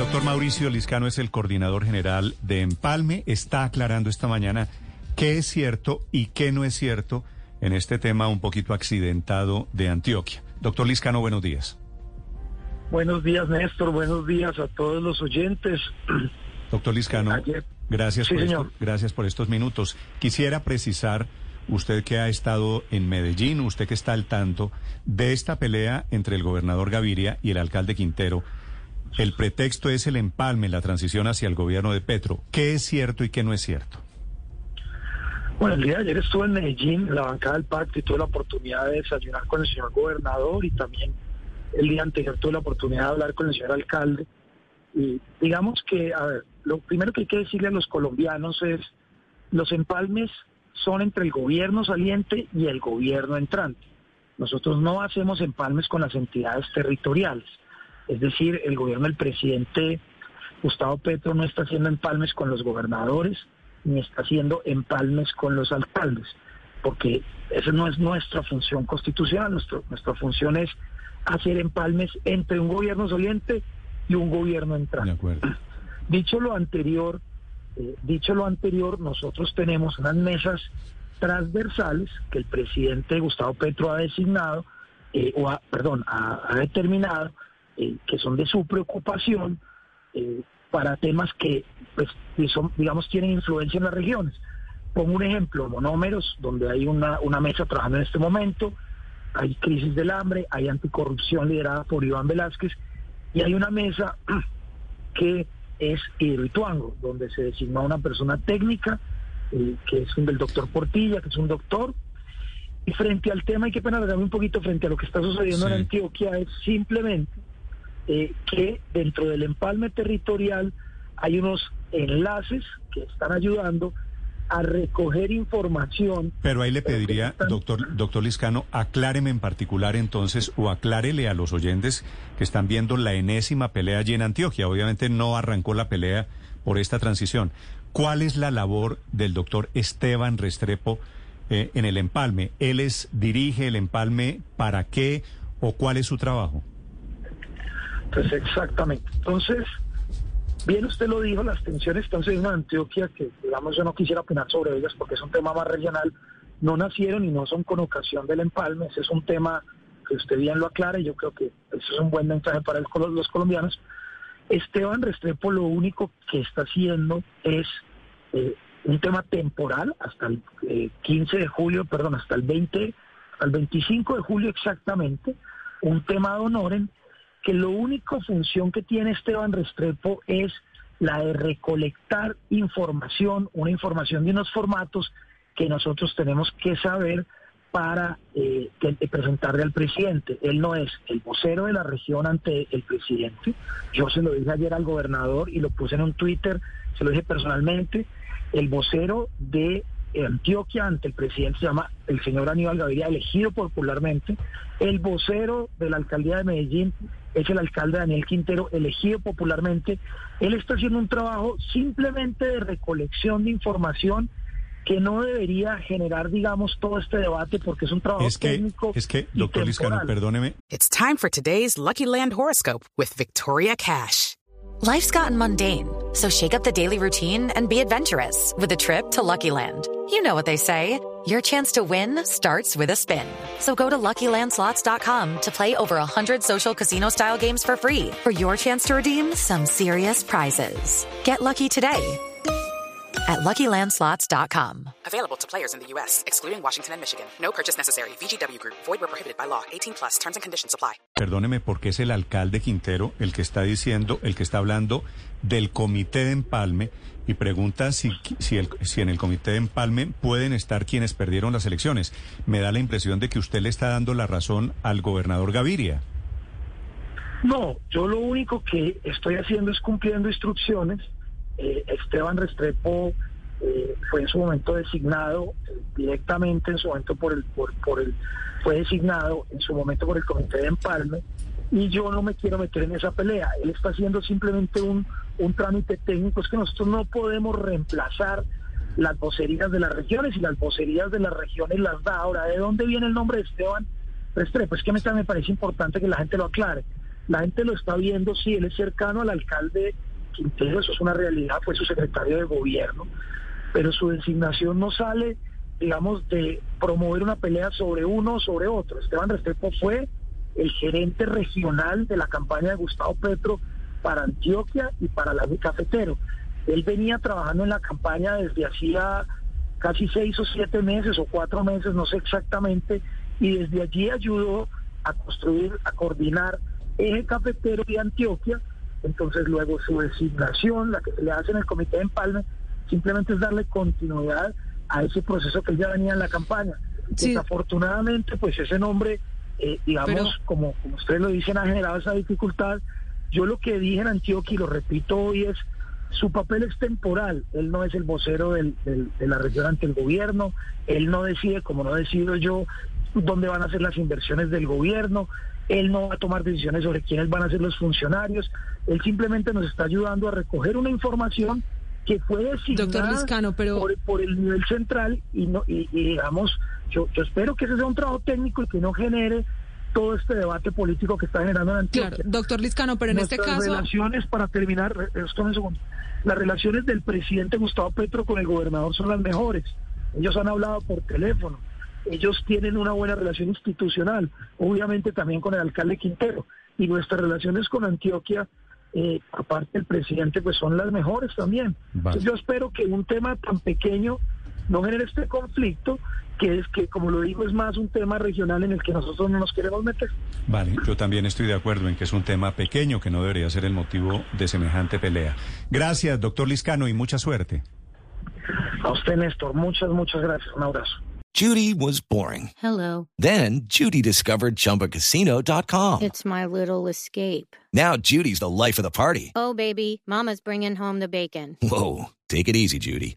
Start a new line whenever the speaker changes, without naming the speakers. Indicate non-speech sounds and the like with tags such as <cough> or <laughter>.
doctor Mauricio Liscano es el coordinador general de Empalme. Está aclarando esta mañana qué es cierto y qué no es cierto en este tema un poquito accidentado de Antioquia. Doctor Liscano, buenos días.
Buenos días, Néstor. Buenos días a todos los oyentes.
Doctor Liscano, gracias,
Sí,
por
señor.
esto- gracias por estos minutos. Quisiera precisar, usted que ha estado en Medellín, usted que está al tanto de esta pelea entre el gobernador Gaviria y el alcalde Quintero. El pretexto es el empalme, la transición hacia el gobierno de Petro. ¿Qué es cierto y qué no es cierto?
Bueno, el día de ayer estuve en Medellín, en la bancada del pacto, y tuve la oportunidad de desayunar con el señor gobernador y también el día anterior tuve la oportunidad de hablar con el señor alcalde. Y digamos que, a ver, lo primero que hay que decirle a los colombianos es, los empalmes son entre el gobierno saliente y el gobierno entrante. Nosotros no hacemos empalmes con las entidades territoriales. Es decir, el gobierno del presidente Gustavo Petro no está haciendo empalmes con los gobernadores ni está haciendo empalmes con los alcaldes, porque esa no es nuestra función constitucional. Nuestro- nuestra función es hacer empalmes entre un gobierno saliente y un gobierno
De
entrante.
acuerdo.
Dicho lo anterior, eh, dicho lo anterior, nosotros tenemos unas mesas transversales que el presidente Gustavo Petro ha designado, eh, o ha, perdón, ha, ha determinado, eh, que son de su preocupación eh, para temas que, pues, que son, digamos, tienen influencia en las regiones. Pongo un ejemplo, monómeros, donde hay una, una mesa trabajando en este momento, hay crisis del hambre, hay anticorrupción liderada por Iván Velázquez, y hay una mesa <clears throat> que es Hidroituango, donde se designó una persona técnica, eh, que es un del doctor Portilla, que es un doctor. Y frente al tema, hay que alargarme un poquito frente a lo que está sucediendo
Sí.
en Antioquia, es simplemente eh, que dentro del empalme territorial hay unos enlaces que están ayudando a recoger información.
Pero ahí le pediría,
están-
doctor, doctor Liscano, acláreme en particular entonces, o aclárele a los oyentes que están viendo la enésima pelea allí en Antioquia. Obviamente no arrancó la pelea por esta transición. ¿Cuál es la labor del doctor Esteban Restrepo eh, en el empalme? ¿Él es, dirige el empalme para qué o cuál es su trabajo?
Pues exactamente. Entonces, bien usted lo dijo, las tensiones están en Antioquia, que digamos yo no quisiera opinar sobre ellas porque es un tema más regional, no nacieron y no son con ocasión del empalme, ese es un tema que usted bien lo aclara y yo creo que eso es un buen mensaje para los colombianos. Esteban Restrepo lo único que está haciendo es eh, un tema temporal hasta el eh, 15 de julio, perdón, hasta el 20, al 25 de julio exactamente, un tema de honoren que lo único función que tiene Esteban Restrepo es la de recolectar información, una información de unos formatos que nosotros tenemos que saber para eh, que presentarle al presidente. Él no es el vocero de la región ante el presidente. Yo se lo dije ayer al gobernador y lo puse en un Twitter, se lo dije personalmente. El vocero de Antioquia ante el presidente se llama el señor Aníbal Gaviria, elegido popularmente. El vocero de la alcaldía de Medellín es el alcalde Daniel Quintero, elegido popularmente. Él está haciendo un trabajo simplemente de recolección de información que no debería generar, digamos, todo este debate porque es un trabajo
Es que,
técnico.
es que,
y
doctor Liscano,
temporal.
perdóneme,
It's time for today's Lucky Land horoscope with Victoria Cash.
Life's gotten mundane, so shake up the daily routine and be adventurous with a trip to Lucky Land. You know what they say. Your chance to win starts with a spin. So go to LuckyLandSlots.com to play over 100 social casino-style games for free for your chance to redeem some serious prizes. Get lucky today at LuckyLandSlots.com.
Available to players in the U.S., excluding Washington and Michigan. No purchase necessary. VGW Group, void where prohibited by law. 18 plus terms and conditions apply.
perdóneme, porque es el alcalde Quintero el que está diciendo, el que está hablando del comité de empalme y pregunta si, si, el- si en el comité de empalme pueden estar quienes perdieron las elecciones. Me da la impresión de que usted le está dando la razón al gobernador Gaviria.
No, yo lo único que estoy haciendo es cumpliendo instrucciones. Eh, Esteban Restrepo eh, fue en su momento designado eh, directamente, en su momento por el, por, por el, fue designado en su momento por el comité de empalme y yo no me quiero meter en esa pelea. Él está haciendo simplemente un, un trámite técnico, es que nosotros no podemos reemplazar las vocerías de las regiones y las vocerías de las regiones las da. Ahora, ¿de dónde viene el nombre de Esteban Restrepo? Es que me parece importante que la gente lo aclare. la gente lo está viendo, sí, él es cercano al alcalde Quintero, eso es una realidad, fue su secretario de gobierno, pero su designación no sale, digamos, de promover una pelea sobre uno o sobre otro. Esteban Restrepo fue el gerente regional de la campaña de Gustavo Petro para Antioquia y para la cafetero. Él venía trabajando en la campaña desde hacía casi seis o siete meses o cuatro meses, no sé exactamente, y desde allí ayudó a construir, a coordinar eje cafetero de Antioquia. Entonces luego su designación, la que se le hace en el comité de empalme, simplemente es darle continuidad a ese proceso que él ya venía en la campaña. Desafortunadamente, pues ese nombre, eh, digamos, como, como ustedes lo dicen, ha generado esa dificultad. Yo lo que dije en Antioquia, y lo repito hoy, es su papel es temporal. Él no es el vocero del, de la región ante el gobierno. Él no decide, como no decido yo, dónde van a ser las inversiones del gobierno. Él no va a tomar decisiones sobre quiénes van a ser los funcionarios. Él simplemente nos está ayudando a recoger una información que fue designada
pero...
por, el nivel central y, no, y, digamos, yo, yo espero que ese sea un trabajo técnico y que no genere todo este debate político que está generando en Antioquia.
Claro, doctor Liscano, pero en este caso...
Las relaciones, para terminar, eh, esto un segundo, las relaciones del presidente Gustavo Petro con el gobernador son las mejores. Ellos han hablado por teléfono, ellos tienen una buena relación institucional, obviamente también con el alcalde Quintero, y nuestras relaciones con Antioquia, eh, aparte del presidente, pues son las mejores también. yo espero que un tema tan pequeño no genere este conflicto que es que, como lo digo, es más un tema regional en el que nosotros no nos queremos meter.
Vale, yo también estoy de acuerdo en que es un tema pequeño que no debería ser el motivo de semejante pelea. Gracias, doctor Liscano, y mucha suerte.
A usted, Néstor, muchas, muchas gracias. Un abrazo.
Judy was boring.
Hello.
Then, Judy discovered chumbacasino.com.
It's my little escape.
Now, Judy's the life of the party.
Oh, baby, Mama's bringing home the bacon.
Whoa. Take it easy, Judy.